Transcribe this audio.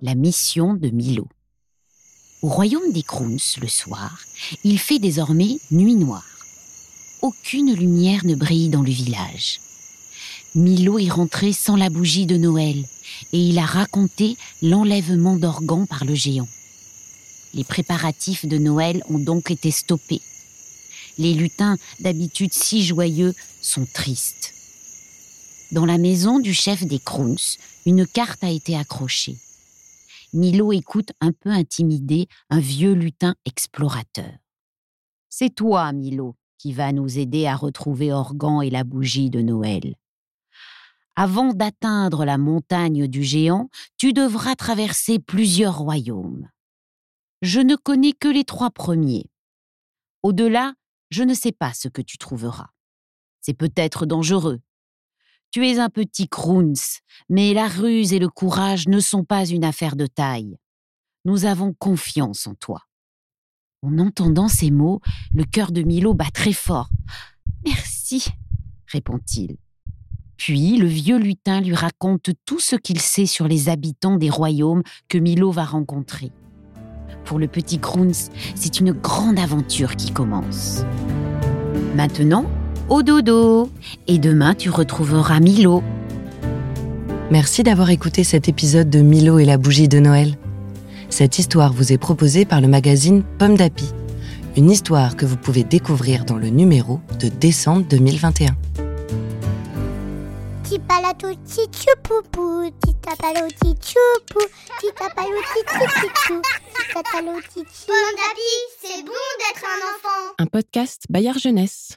La mission de Milo. Au royaume des Crowns, le soir, il fait désormais nuit noire. Aucune lumière ne brille dans le village. Milo est rentré sans la bougie de Noël et il a raconté l'enlèvement d'Organ par le géant. Les préparatifs de Noël ont donc été stoppés. Les lutins, d'habitude si joyeux, sont tristes. Dans la maison du chef des Crowns, une carte a été accrochée. Milo écoute un peu intimidé un vieux lutin explorateur. C'est toi, Milo, qui va nous aider à retrouver Organ et la bougie de Noël. Avant d'atteindre la montagne du géant, tu devras traverser plusieurs royaumes. Je ne connais que les trois premiers. Au-delà, je ne sais pas ce que tu trouveras. C'est peut-être dangereux. Tu es un petit Crowns, mais la ruse et le courage ne sont pas une affaire de taille. Nous avons confiance en toi. En entendant ces mots, le cœur de Milo bat très fort. Merci, répond-il. Puis le vieux lutin lui raconte tout ce qu'il sait sur les habitants des royaumes que Milo va rencontrer. Pour le petit Crowns, c'est une grande aventure qui commence. Maintenant, au dodo. Et demain, tu retrouveras Milo. Merci d'avoir écouté cet épisode de Milo et la bougie de Noël. Cette histoire vous est proposée par le magazine Pomme d'Api. Une histoire que vous pouvez découvrir dans le numéro de décembre 2021. Tipalato tichupupu, titapalo tichupu, titapalo tichichichou, titatalo tichi. Bon d'api, c'est bon d'être un enfant. Un podcast Bayard Jeunesse.